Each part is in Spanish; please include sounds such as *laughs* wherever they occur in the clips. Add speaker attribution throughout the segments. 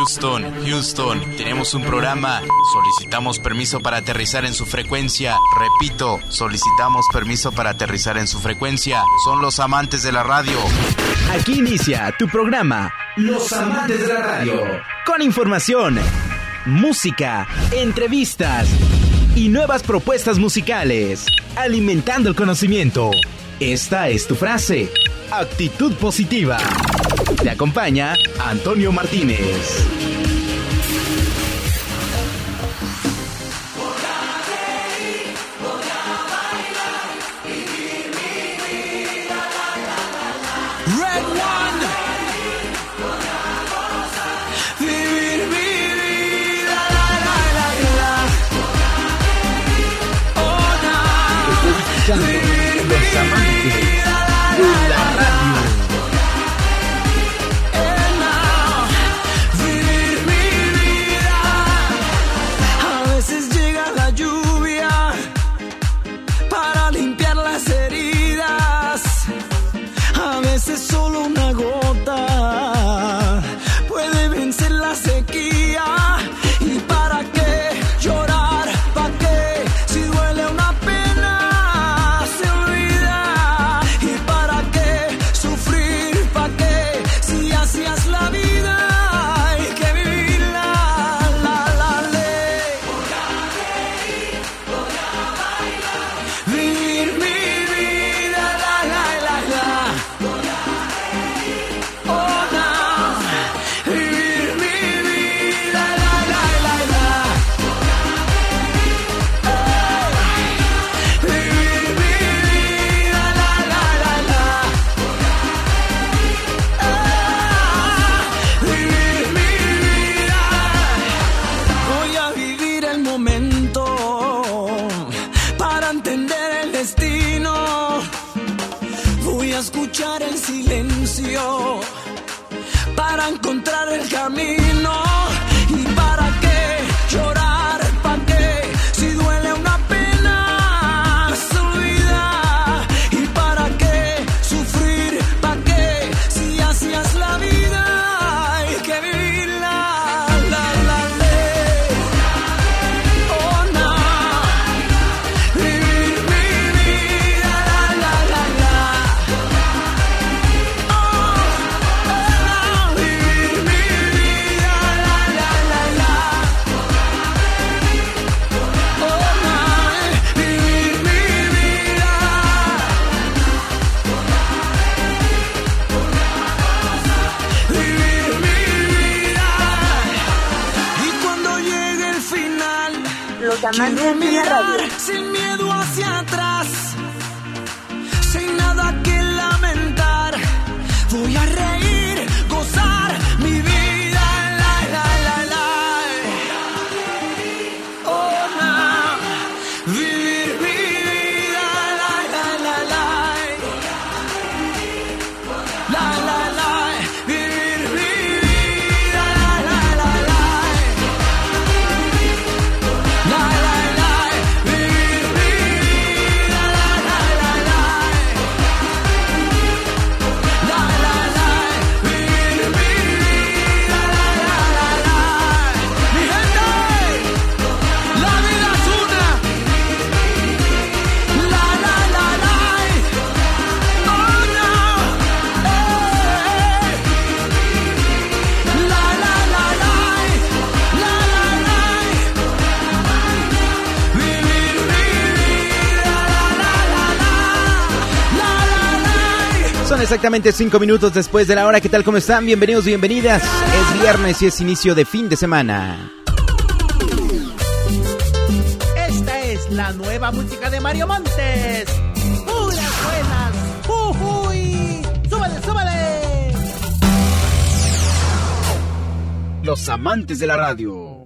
Speaker 1: Houston, Houston, tenemos un programa. Solicitamos permiso para aterrizar en su frecuencia. Repito, solicitamos permiso para aterrizar en su frecuencia. Son los amantes de la radio.
Speaker 2: Aquí inicia tu programa, Los amantes de la radio. Con información, música, entrevistas y nuevas propuestas musicales. Alimentando el conocimiento. Esta es tu frase. Actitud positiva. Te acompaña Antonio Martínez.
Speaker 3: ไม่มี
Speaker 2: อ exactamente cinco minutos después de la hora. ¿Qué tal? ¿Cómo están? Bienvenidos, bienvenidas. Es viernes y es inicio de fin de semana.
Speaker 4: Esta es la nueva música de Mario Montes. ¡Puras buenas! ¡Uy! ¡Súbale, súbale!
Speaker 2: Los amantes de la radio.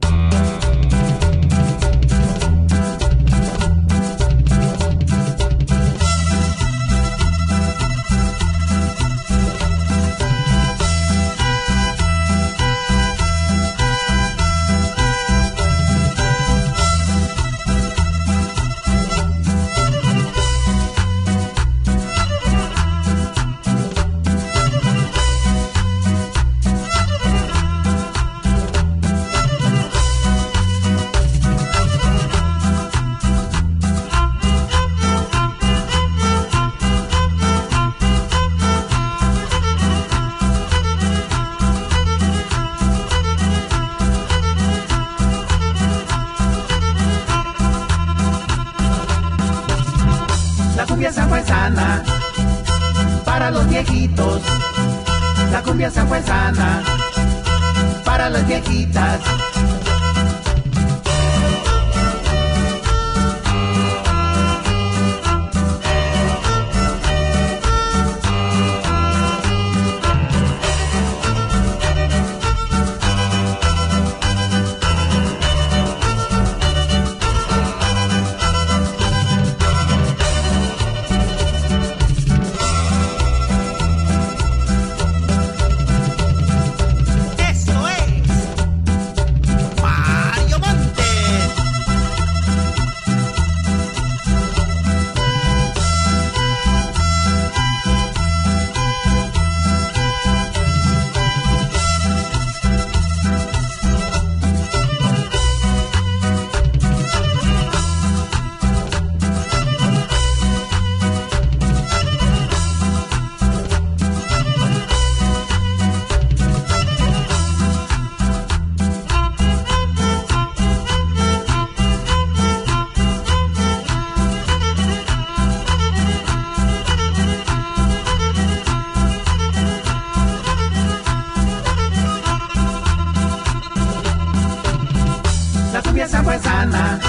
Speaker 4: cumbia sabuesana,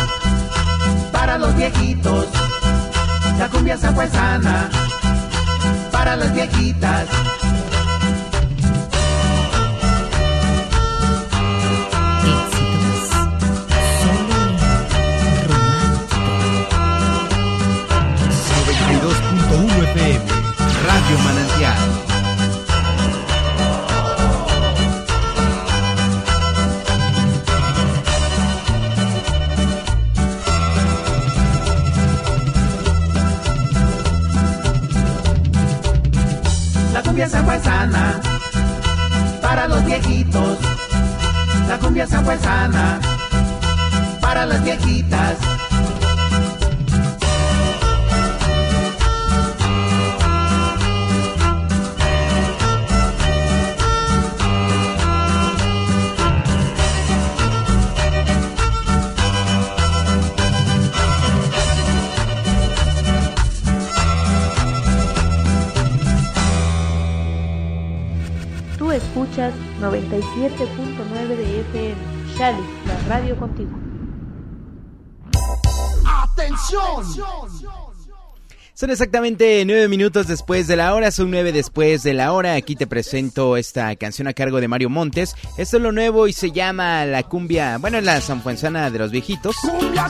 Speaker 4: para los viejitos. La cumbia sabuesana, para las viejitas. Radio Man la cumbia sana para las viejitas. 97.9 de FM. Chali, la radio contigo. ¡Atención! ¡Atención!
Speaker 1: Son exactamente nueve minutos después de la hora, son nueve después de la hora. Aquí te presento esta canción a cargo de Mario Montes. Esto es lo nuevo y se llama La Cumbia, bueno, la sanfuenzana de los viejitos,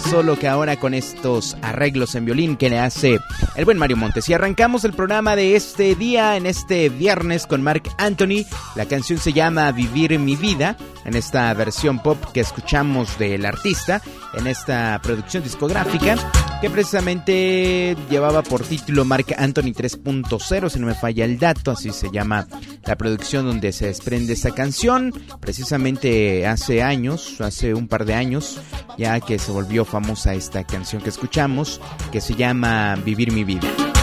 Speaker 1: solo que ahora con estos arreglos en violín que le hace el buen Mario Montes. Y arrancamos el programa de este día, en este viernes, con Mark Anthony. La canción se llama Vivir mi vida, en esta versión pop que escuchamos del artista, en esta producción discográfica que precisamente llevaba por título Mark Anthony 3.0, si no me falla el dato, así se llama la producción donde se desprende esta canción, precisamente hace años, hace un par de años, ya que se volvió famosa esta canción que escuchamos, que se llama Vivir mi vida.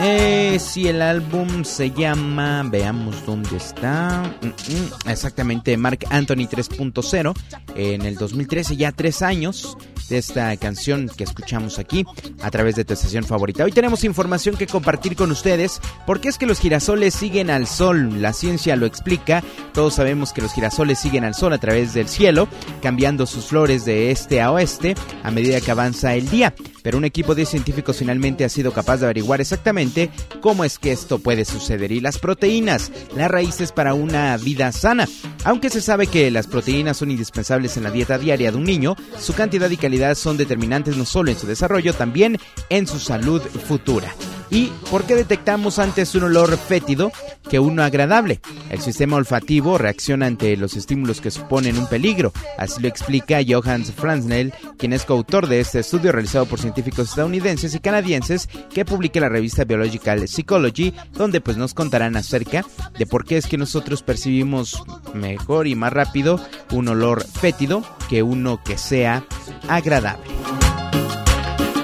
Speaker 1: Eh, si el álbum se llama, veamos dónde está. Mm, mm, exactamente, Mark Anthony 3.0. En el 2013, ya tres años de esta canción que escuchamos aquí a través de tu estación favorita. Hoy tenemos información que compartir con ustedes. porque es que los girasoles siguen al sol? La ciencia lo explica. Todos sabemos que los girasoles siguen al sol a través del cielo, cambiando sus flores de este a oeste a medida que avanza el día. Pero un equipo de científicos finalmente ha sido capaz de averiguar exactamente cómo es que esto puede suceder. Y las proteínas, las raíces para una vida sana. Aunque se sabe que las proteínas son indispensables en la dieta diaria de un niño, su cantidad y calidad son determinantes no solo en su desarrollo, también en su salud futura. ¿Y por qué detectamos antes un olor fétido que uno agradable? El sistema olfativo reacciona ante los estímulos que suponen un peligro. Así lo explica Johannes Franznell, quien es coautor de este estudio realizado por científicos estadounidenses y canadienses que publica la revista Biological Psychology, donde pues nos contarán acerca de por qué es que nosotros percibimos mejor y más rápido un olor fétido que uno que sea agradable.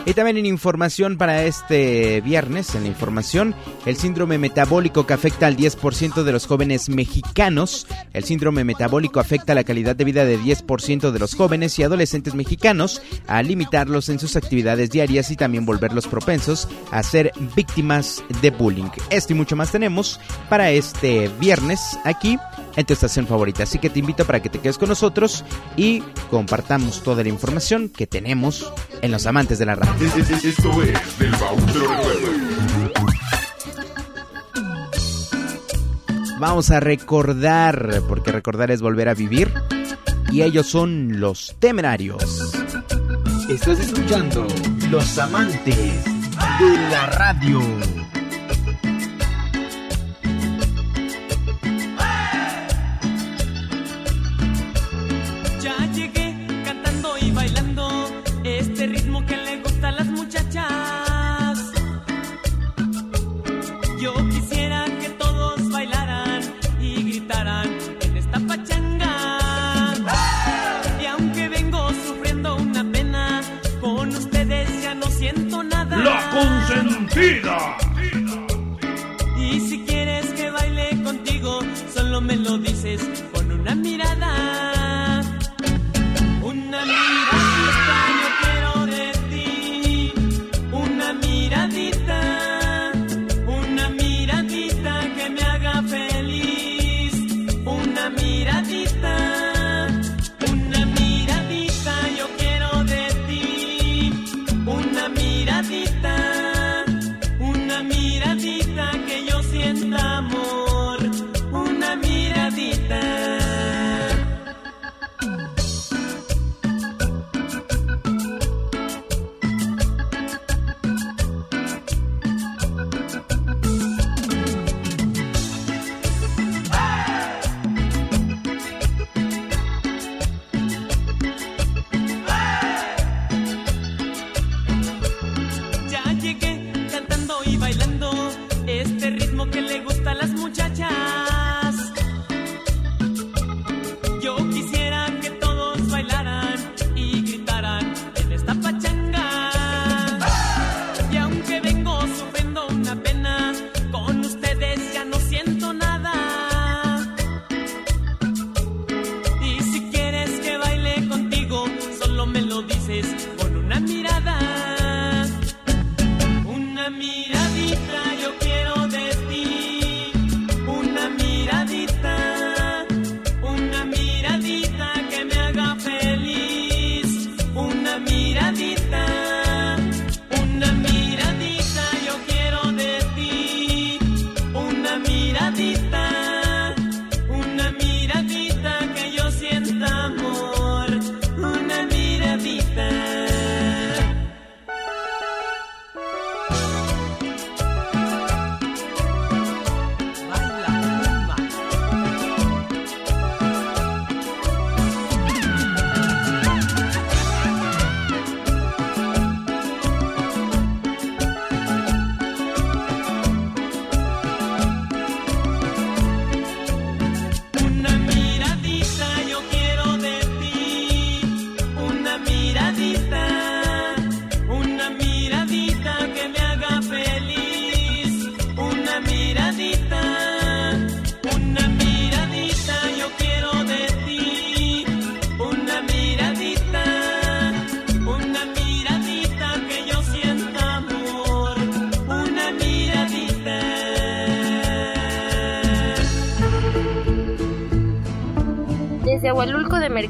Speaker 1: Y también en información para este viernes, en la información el síndrome metabólico que afecta al 10% de los jóvenes mexicanos. El síndrome metabólico afecta la calidad de vida de 10% de los jóvenes y adolescentes mexicanos a limitarlos en sus actividades diarias y también volverlos propensos a ser víctimas de bullying. Esto y mucho más tenemos para este viernes aquí en tu estación favorita. Así que te invito para que te quedes con nosotros y compartamos toda la información que tenemos en Los Amantes de la Radio. Esto es del Vamos a recordar, porque recordar es volver a vivir. Y ellos son los temerarios.
Speaker 5: Estás escuchando Los Amantes de la Radio.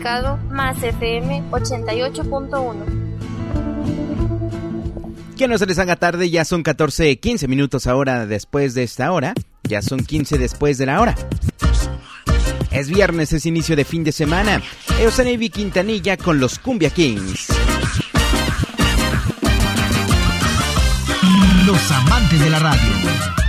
Speaker 3: Mercado más FM 88.1.
Speaker 1: Que no se les haga tarde, ya son 14, 15 minutos ahora después de esta hora. Ya son 15 después de la hora. Es viernes, es inicio de fin de semana. Eusenevi Quintanilla con los Cumbia Kings.
Speaker 5: Los amantes de la radio.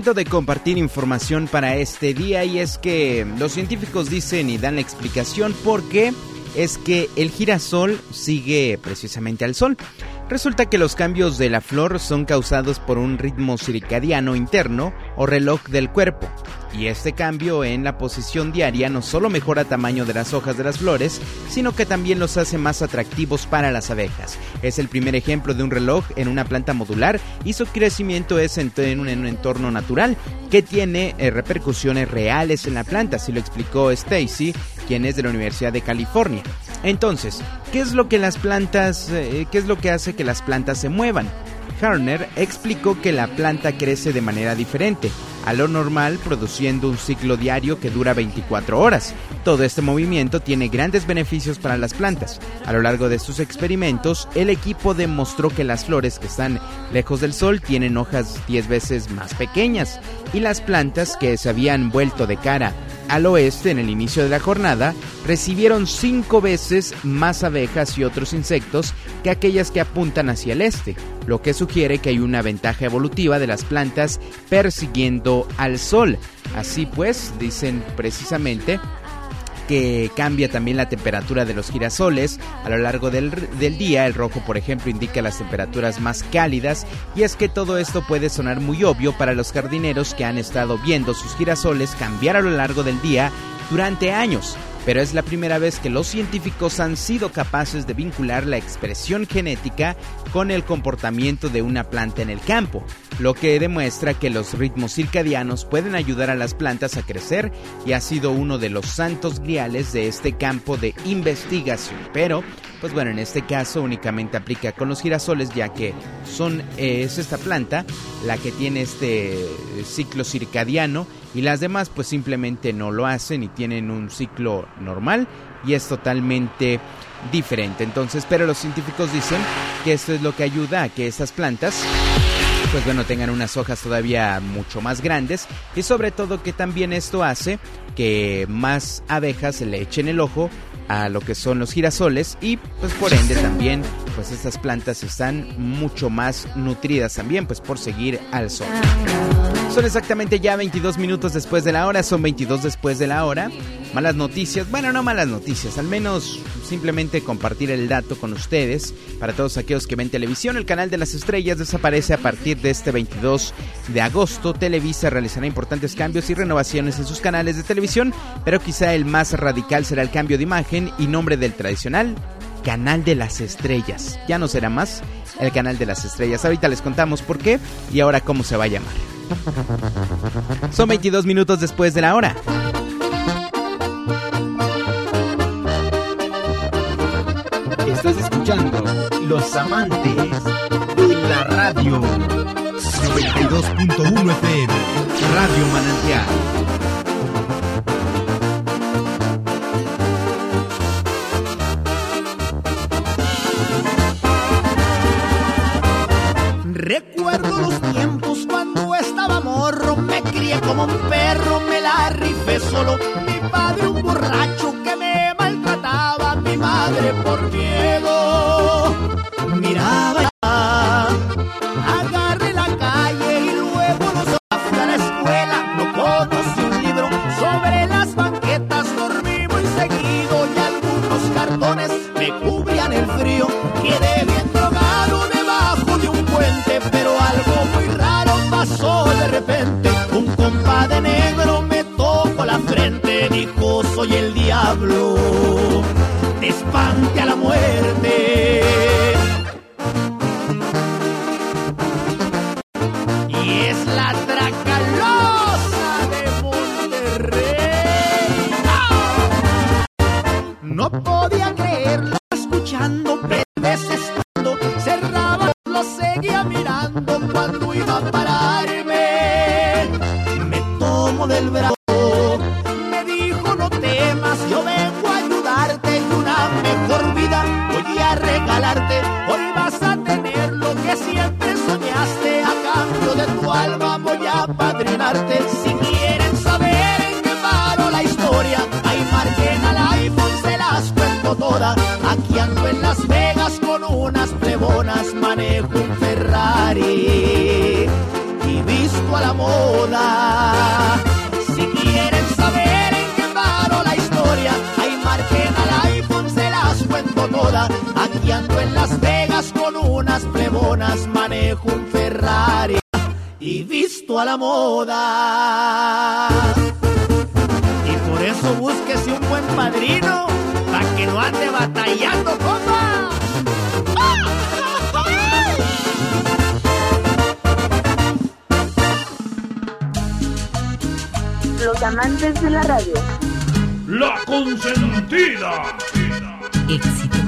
Speaker 6: De
Speaker 1: compartir información para este día y es que los científicos dicen y dan explicación por qué es que el girasol sigue precisamente al sol. Resulta que los cambios de la flor son causados por un ritmo circadiano interno o reloj del cuerpo. Y este cambio en la posición diaria no solo mejora tamaño de las hojas de las flores, sino que también los hace más atractivos para las abejas. Es el primer ejemplo de un reloj en una planta modular y su crecimiento es en, un entorno natural que tiene eh, repercusiones reales en la planta, así lo explicó Stacy, quien es de la Universidad de California. Entonces, ¿qué es lo que las plantas, eh, qué es lo que hace que las plantas se muevan? Harner explicó que la planta crece de manera diferente, a lo normal produciendo un ciclo diario que dura 24 horas. Todo este movimiento tiene grandes beneficios para las plantas. A lo largo de sus experimentos, el equipo demostró que las flores que están lejos del sol tienen hojas 10 veces más pequeñas y las plantas que se habían vuelto de cara al oeste en el inicio de la jornada recibieron 5 veces más abejas y otros insectos que aquellas que apuntan hacia el este, lo que sugiere que hay una ventaja evolutiva de las plantas persiguiendo al sol. Así pues, dicen precisamente que cambia también la temperatura de los girasoles a lo largo del, del, día. El rojo, por ejemplo, indica las temperaturas más cálidas y es que todo esto puede sonar muy obvio para los jardineros que han estado viendo sus girasoles cambiar a lo largo del día durante años pero es la primera vez que los científicos han sido capaces de vincular la expresión genética con el comportamiento de una planta en el campo, lo que demuestra que los ritmos circadianos pueden ayudar a las plantas a crecer y ha sido uno de los santos griales de este campo de investigación. Pero, pues bueno, en este caso únicamente aplica con los girasoles ya que son, es esta planta la que tiene este ciclo circadiano y las demás pues simplemente no lo hacen y tienen un ciclo normal y es totalmente diferente. Entonces, pero los científicos dicen que esto es lo que ayuda a que estas plantas pues bueno, tengan unas hojas todavía mucho más grandes y sobre todo que también esto hace que más abejas le echen el ojo a lo que son los girasoles y pues por ende también pues estas plantas están mucho más nutridas también pues por seguir al sol. Son exactamente ya 22 minutos después de la hora, son 22 después de la hora. Malas noticias, bueno, no malas noticias, al menos simplemente compartir el dato con ustedes. Para todos aquellos que ven televisión, el canal de las estrellas desaparece a partir de este 22 de agosto. Televisa realizará importantes cambios y renovaciones en sus canales de televisión, pero quizá el más radical será el cambio de imagen y nombre del tradicional Canal de las Estrellas. Ya no será más el Canal de las Estrellas. Ahorita les contamos por qué y ahora cómo se va a llamar. Son 22 minutos después de la hora.
Speaker 5: Estás escuchando Los Amantes de la Radio 92.1 FM Radio Manantial
Speaker 4: Recuerdo los tiempos un perro, me la rifé solo. Mi padre un borracho que me maltrataba, mi madre por miedo. Es Ando en Las Vegas con unas plebonas, manejo un Ferrari y visto a la moda. Y por eso búsquese un buen padrino, para que no ande batallando, compa.
Speaker 3: Los amantes de la radio.
Speaker 6: La consentida.
Speaker 7: Éxitos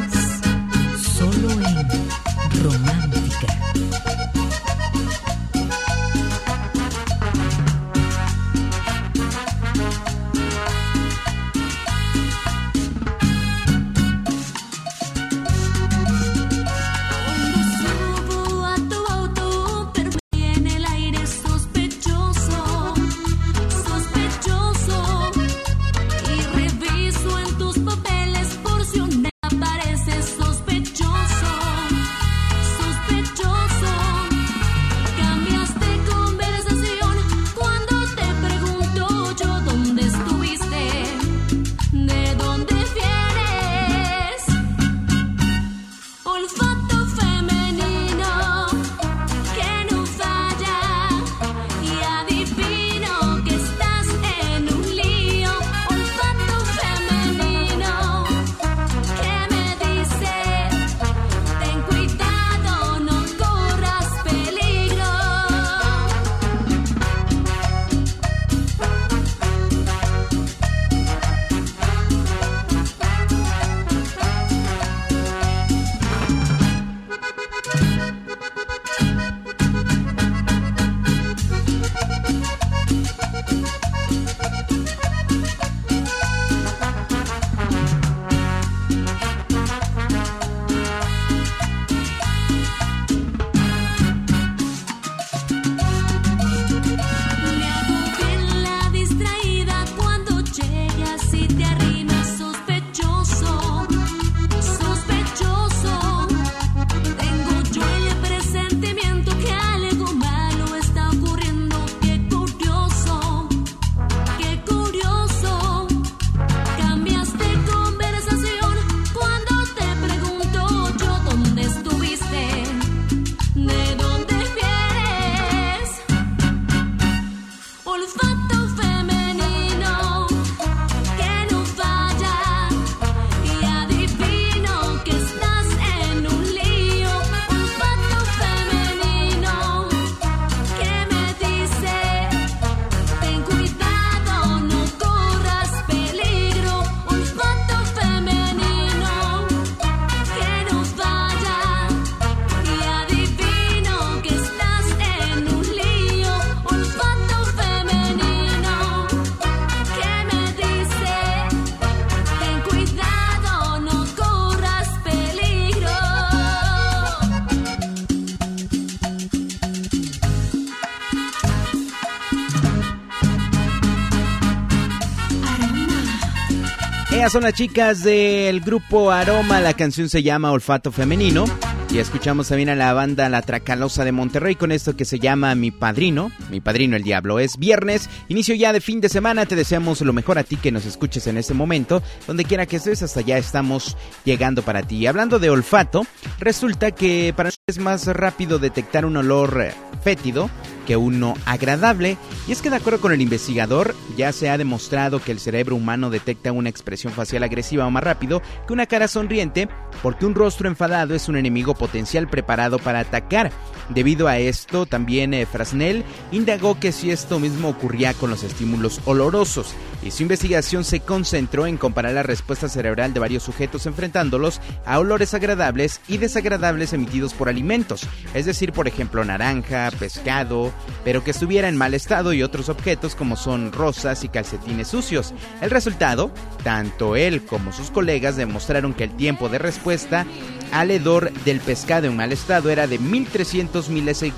Speaker 1: Son las chicas del grupo Aroma, la canción se llama Olfato Femenino. Y escuchamos también a la banda La Tracalosa de Monterrey con esto que se llama Mi Padrino, Mi Padrino el Diablo. Es viernes, inicio ya de fin de semana, te deseamos lo mejor a ti que nos escuches en este momento, donde quiera que estés, hasta ya estamos llegando para ti. Hablando de olfato, resulta que para es más rápido detectar un olor fétido que uno agradable. Y es que de acuerdo con el investigador, ya se ha demostrado que el cerebro humano detecta una expresión facial agresiva más rápido que una cara sonriente, porque un rostro enfadado es un enemigo potencial preparado para atacar. Debido a esto, también eh, Frasnell indagó que si esto mismo ocurría con los estímulos olorosos, y su investigación se concentró en comparar la respuesta cerebral de varios sujetos enfrentándolos a olores agradables y desagradables emitidos por alimentos, es decir, por ejemplo, naranja, pescado, pero que estuviera en mal estado y otros objetos como son rosas y calcetines sucios. El resultado, tanto él como sus colegas demostraron que el tiempo de respuesta al hedor del pescado en mal estado era de 1300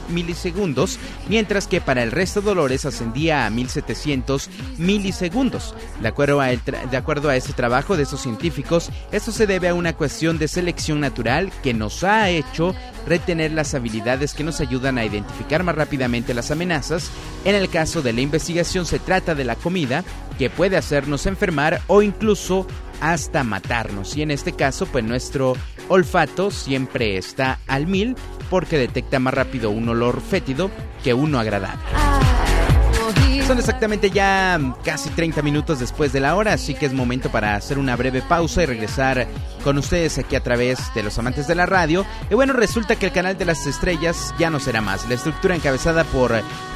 Speaker 1: milisegundos, mientras que para el resto de olores ascendía a 1700 milisegundos. De acuerdo, a de acuerdo a este trabajo de estos científicos, esto se debe a una cuestión de selección natural que nos ha hecho retener las habilidades que nos ayudan a identificar más rápidamente las amenazas. En el caso de la investigación se trata de la comida, que puede hacernos enfermar o incluso hasta matarnos. Y en este caso, pues nuestro olfato siempre está al mil porque detecta más rápido un olor fétido que uno agradable. Son exactamente ya casi 30 minutos después de la hora, así que es momento para hacer una breve pausa y regresar con ustedes aquí a través de los amantes de la radio. Y bueno, resulta que el canal de las estrellas ya no será más. La estructura encabezada por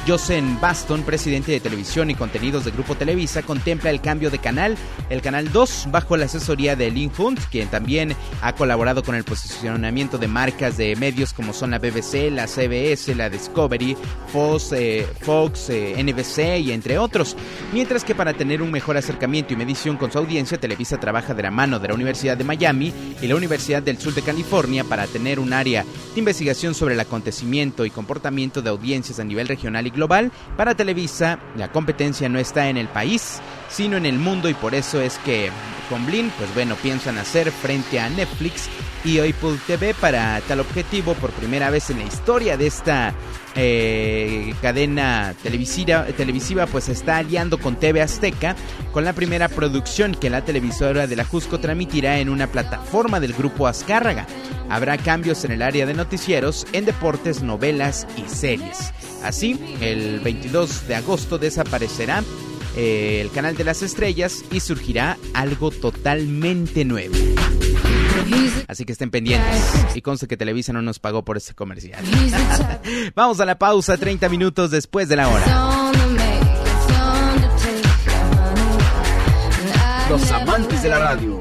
Speaker 1: Josen Baston, presidente de televisión y contenidos de Grupo Televisa, contempla el cambio de canal. El canal 2, bajo la asesoría de Lynn Hunt, quien también ha colaborado con el posicionamiento de marcas de medios como son la BBC, la CBS, la Discovery, Fox, eh, Fox eh, NBC y entre otros. Mientras que para tener un mejor acercamiento y medición con su audiencia, Televisa trabaja de la mano de la Universidad de Miami y la Universidad del Sur de California para tener un área de investigación sobre el acontecimiento y comportamiento de audiencias a nivel regional y global. Para Televisa, la competencia no está en el país, sino en el mundo y por eso es que con Blin, pues bueno, piensan hacer frente a Netflix y Apple TV para tal objetivo por primera vez en la historia de esta eh, cadena televisiva, televisiva pues está aliando con TV Azteca con la primera producción que la televisora de la Jusco transmitirá en una plataforma del grupo Azcárraga. Habrá cambios en el área de noticieros, en deportes, novelas y series. Así, el 22 de agosto desaparecerá eh, el canal de las estrellas y surgirá algo totalmente nuevo. Así que estén pendientes. Y conste que Televisa no nos pagó por este comercial. *laughs* Vamos a la pausa 30 minutos después de la hora.
Speaker 5: Los amantes de la radio